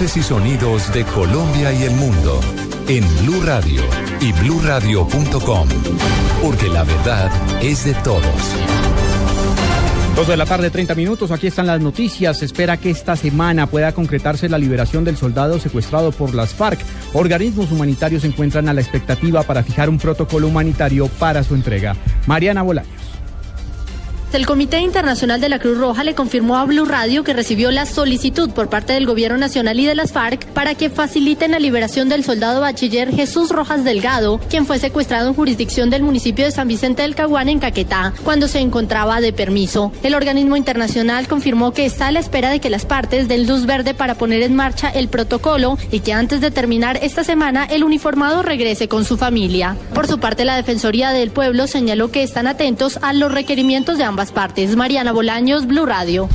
Y sonidos de Colombia y el mundo en Blue Radio y BlueRadio.com. Porque la verdad es de todos. Dos de la tarde, 30 minutos. Aquí están las noticias. Se espera que esta semana pueda concretarse la liberación del soldado secuestrado por las FARC. Organismos humanitarios se encuentran a la expectativa para fijar un protocolo humanitario para su entrega. Mariana Bolaños. El Comité Internacional de la Cruz Roja le confirmó a Blue Radio que recibió la solicitud por parte del Gobierno Nacional y de las FARC para que faciliten la liberación del soldado bachiller Jesús Rojas Delgado, quien fue secuestrado en jurisdicción del municipio de San Vicente del Caguán en Caquetá, cuando se encontraba de permiso. El organismo internacional confirmó que está a la espera de que las partes den luz verde para poner en marcha el protocolo y que antes de terminar esta semana el uniformado regrese con su familia. Por su parte, la Defensoría del Pueblo señaló que están atentos a los requerimientos de ambas partes. Mariana Bolaños, Blue Radio.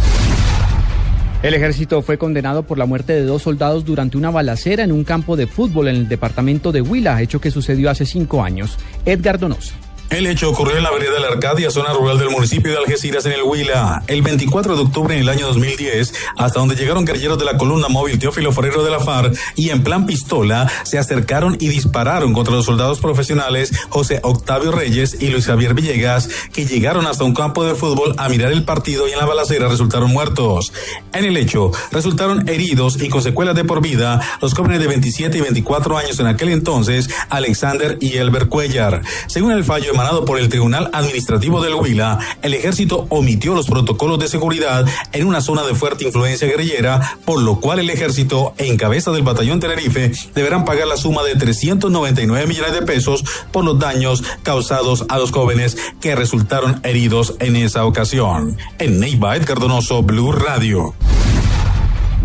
El ejército fue condenado por la muerte de dos soldados durante una balacera en un campo de fútbol en el departamento de Huila, hecho que sucedió hace cinco años. Edgar Donoso. El hecho ocurrió en la vereda de la Arcadia, zona rural del municipio de Algeciras, en el Huila, el 24 de octubre en el año 2010, hasta donde llegaron guerrilleros de la columna móvil Teófilo Ferrero de la FARC y en plan pistola se acercaron y dispararon contra los soldados profesionales José Octavio Reyes y Luis Javier Villegas, que llegaron hasta un campo de fútbol a mirar el partido y en la balacera resultaron muertos. En el hecho, resultaron heridos y con secuelas de por vida los jóvenes de 27 y 24 años en aquel entonces, Alexander y Elber Cuellar. Según el fallo emanado por el Tribunal Administrativo del Huila, el ejército omitió los protocolos de seguridad en una zona de fuerte influencia guerrillera, por lo cual el ejército, en cabeza del batallón Tenerife, deberán pagar la suma de 399 millones de pesos por los daños causados a los jóvenes que resultaron heridos en esa ocasión. En Neiva, Edgar Donoso, Blue Radio.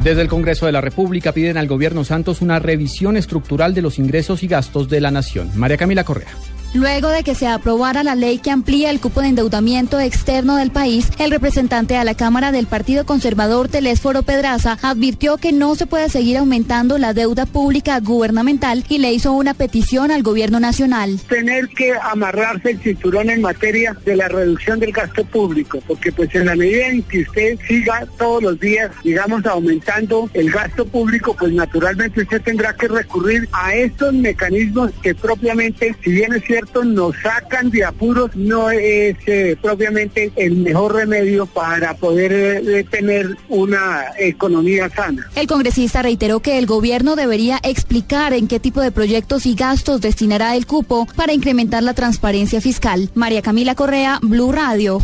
Desde el Congreso de la República piden al gobierno Santos una revisión estructural de los ingresos y gastos de la nación. María Camila Correa. Luego de que se aprobara la ley que amplía el cupo de endeudamiento externo del país, el representante a la Cámara del Partido Conservador, Telésforo Pedraza, advirtió que no se puede seguir aumentando la deuda pública gubernamental y le hizo una petición al gobierno nacional. Tener que amarrarse el cinturón en materia de la reducción del gasto público, porque pues en la medida en que usted siga todos los días, digamos, aumentando el gasto público, pues naturalmente usted tendrá que recurrir a estos mecanismos que propiamente, si bien es cierto, nos sacan de apuros, no es eh, propiamente el mejor remedio para poder eh, tener una economía sana. El congresista reiteró que el gobierno debería explicar en qué tipo de proyectos y gastos destinará el cupo para incrementar la transparencia fiscal. María Camila Correa, Blue Radio.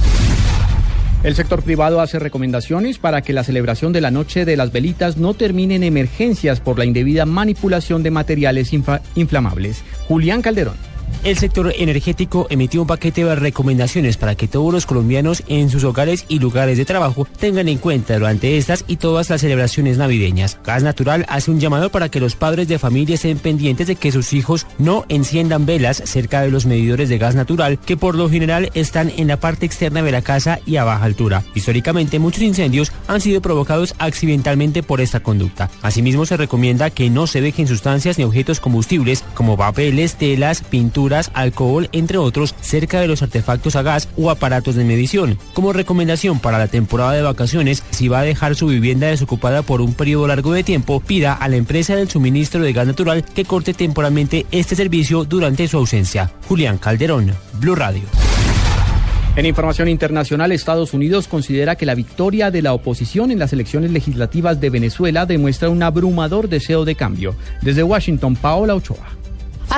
El sector privado hace recomendaciones para que la celebración de la Noche de las Velitas no termine en emergencias por la indebida manipulación de materiales inflamables. Julián Calderón. El sector energético emitió un paquete de recomendaciones para que todos los colombianos en sus hogares y lugares de trabajo tengan en cuenta durante estas y todas las celebraciones navideñas. Gas Natural hace un llamado para que los padres de familia estén pendientes de que sus hijos no enciendan velas cerca de los medidores de gas natural que por lo general están en la parte externa de la casa y a baja altura. Históricamente muchos incendios han sido provocados accidentalmente por esta conducta. Asimismo se recomienda que no se dejen sustancias ni objetos combustibles como papeles, telas, pinturas, alcohol, entre otros, cerca de los artefactos a gas o aparatos de medición. Como recomendación para la temporada de vacaciones, si va a dejar su vivienda desocupada por un periodo largo de tiempo, pida a la empresa del suministro de gas natural que corte temporalmente este servicio durante su ausencia. Julián Calderón, Blue Radio. En información internacional, Estados Unidos considera que la victoria de la oposición en las elecciones legislativas de Venezuela demuestra un abrumador deseo de cambio. Desde Washington, Paola Ochoa.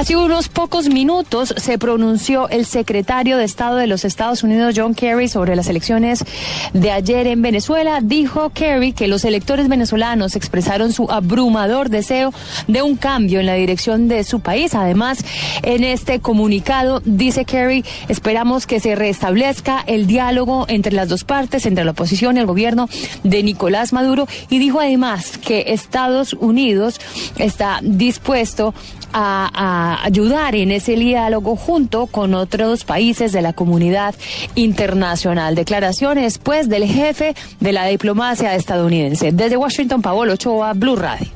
Hace unos pocos minutos se pronunció el secretario de Estado de los Estados Unidos, John Kerry, sobre las elecciones de ayer en Venezuela. Dijo Kerry que los electores venezolanos expresaron su abrumador deseo de un cambio en la dirección de su país. Además, en este comunicado, dice Kerry, esperamos que se restablezca el diálogo entre las dos partes, entre la oposición y el gobierno de Nicolás Maduro. Y dijo además que Estados Unidos está dispuesto a, a, ayudar en ese diálogo junto con otros países de la comunidad internacional. Declaraciones, pues, del jefe de la diplomacia estadounidense. Desde Washington, Paolo Ochoa, Blue Radio.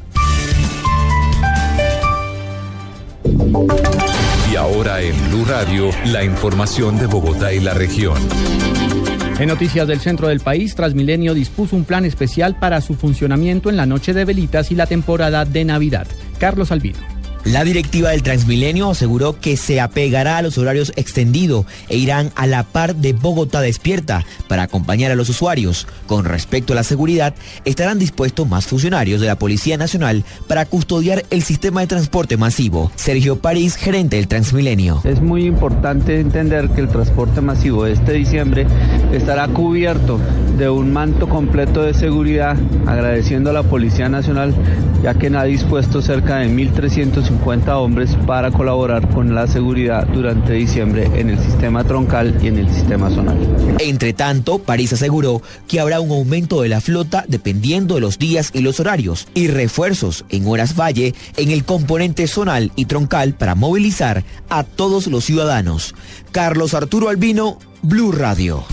Y ahora en Blue Radio, la información de Bogotá y la región. En noticias del centro del país, Transmilenio dispuso un plan especial para su funcionamiento en la noche de velitas y la temporada de Navidad. Carlos Albino. La directiva del Transmilenio aseguró que se apegará a los horarios extendidos e irán a la par de Bogotá Despierta para acompañar a los usuarios. Con respecto a la seguridad, estarán dispuestos más funcionarios de la Policía Nacional para custodiar el sistema de transporte masivo. Sergio París, gerente del Transmilenio. Es muy importante entender que el transporte masivo de este diciembre estará cubierto de un manto completo de seguridad, agradeciendo a la Policía Nacional, ya que ha dispuesto cerca de 1.350 50 hombres para colaborar con la seguridad durante diciembre en el sistema troncal y en el sistema zonal. Entre tanto, París aseguró que habrá un aumento de la flota dependiendo de los días y los horarios y refuerzos en horas valle en el componente zonal y troncal para movilizar a todos los ciudadanos. Carlos Arturo Albino, Blue Radio.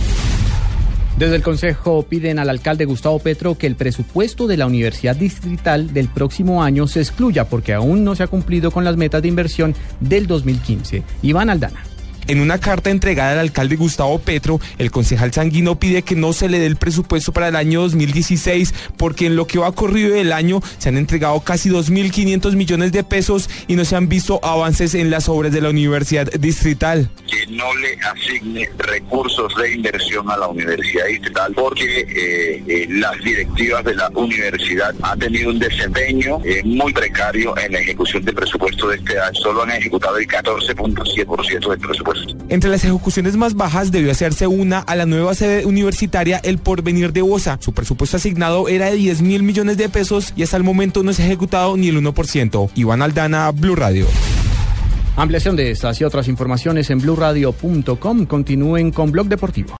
Desde el Consejo piden al alcalde Gustavo Petro que el presupuesto de la Universidad Distrital del próximo año se excluya porque aún no se ha cumplido con las metas de inversión del 2015. Iván Aldana. En una carta entregada al alcalde Gustavo Petro, el concejal Sanguino pide que no se le dé el presupuesto para el año 2016 porque en lo que va corrido del año se han entregado casi 2.500 millones de pesos y no se han visto avances en las obras de la Universidad Distrital. Que no le asigne recursos de inversión a la Universidad Distrital porque eh, eh, las directivas de la universidad han tenido un desempeño eh, muy precario en la ejecución del presupuesto de este año. Solo han ejecutado el 14.7% del presupuesto entre las ejecuciones más bajas debió hacerse una a la nueva sede universitaria El Porvenir de Bosa. Su presupuesto asignado era de 10 mil millones de pesos y hasta el momento no se ha ejecutado ni el 1%. Iván Aldana, Blue Radio. Ampliación de estas y otras informaciones en blueradio.com. Continúen con Blog Deportivo.